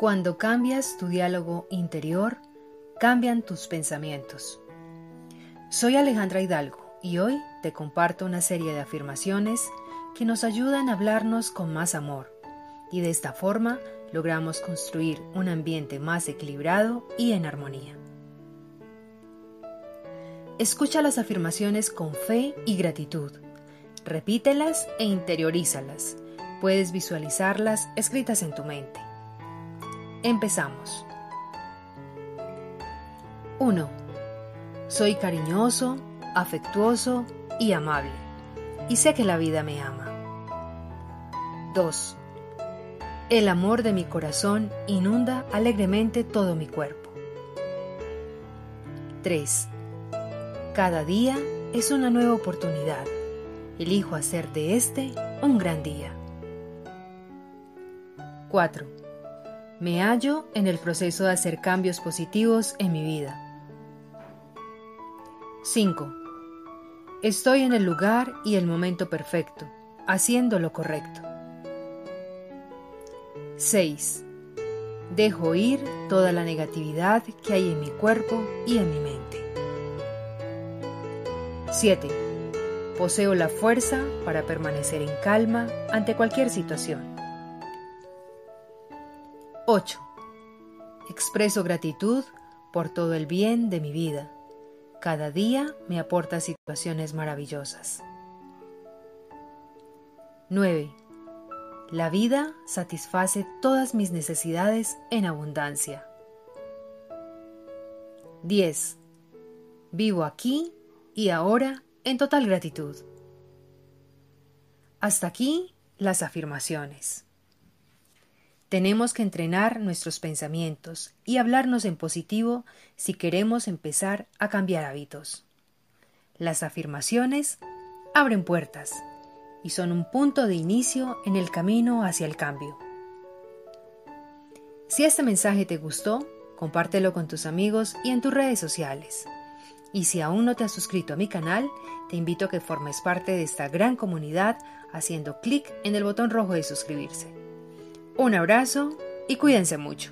Cuando cambias tu diálogo interior, cambian tus pensamientos. Soy Alejandra Hidalgo y hoy te comparto una serie de afirmaciones que nos ayudan a hablarnos con más amor y de esta forma logramos construir un ambiente más equilibrado y en armonía. Escucha las afirmaciones con fe y gratitud. Repítelas e interiorízalas. Puedes visualizarlas escritas en tu mente. Empezamos. 1. Soy cariñoso, afectuoso y amable, y sé que la vida me ama. 2. El amor de mi corazón inunda alegremente todo mi cuerpo. 3. Cada día es una nueva oportunidad. Elijo hacer de este un gran día. 4. Me hallo en el proceso de hacer cambios positivos en mi vida. 5. Estoy en el lugar y el momento perfecto, haciendo lo correcto. 6. Dejo ir toda la negatividad que hay en mi cuerpo y en mi mente. 7. Poseo la fuerza para permanecer en calma ante cualquier situación. 8. Expreso gratitud por todo el bien de mi vida cada día me aporta situaciones maravillosas. 9. La vida satisface todas mis necesidades en abundancia. 10. Vivo aquí y ahora en total gratitud. Hasta aquí las afirmaciones. Tenemos que entrenar nuestros pensamientos y hablarnos en positivo si queremos empezar a cambiar hábitos. Las afirmaciones abren puertas y son un punto de inicio en el camino hacia el cambio. Si este mensaje te gustó, compártelo con tus amigos y en tus redes sociales. Y si aún no te has suscrito a mi canal, te invito a que formes parte de esta gran comunidad haciendo clic en el botón rojo de suscribirse. Un abrazo y cuídense mucho.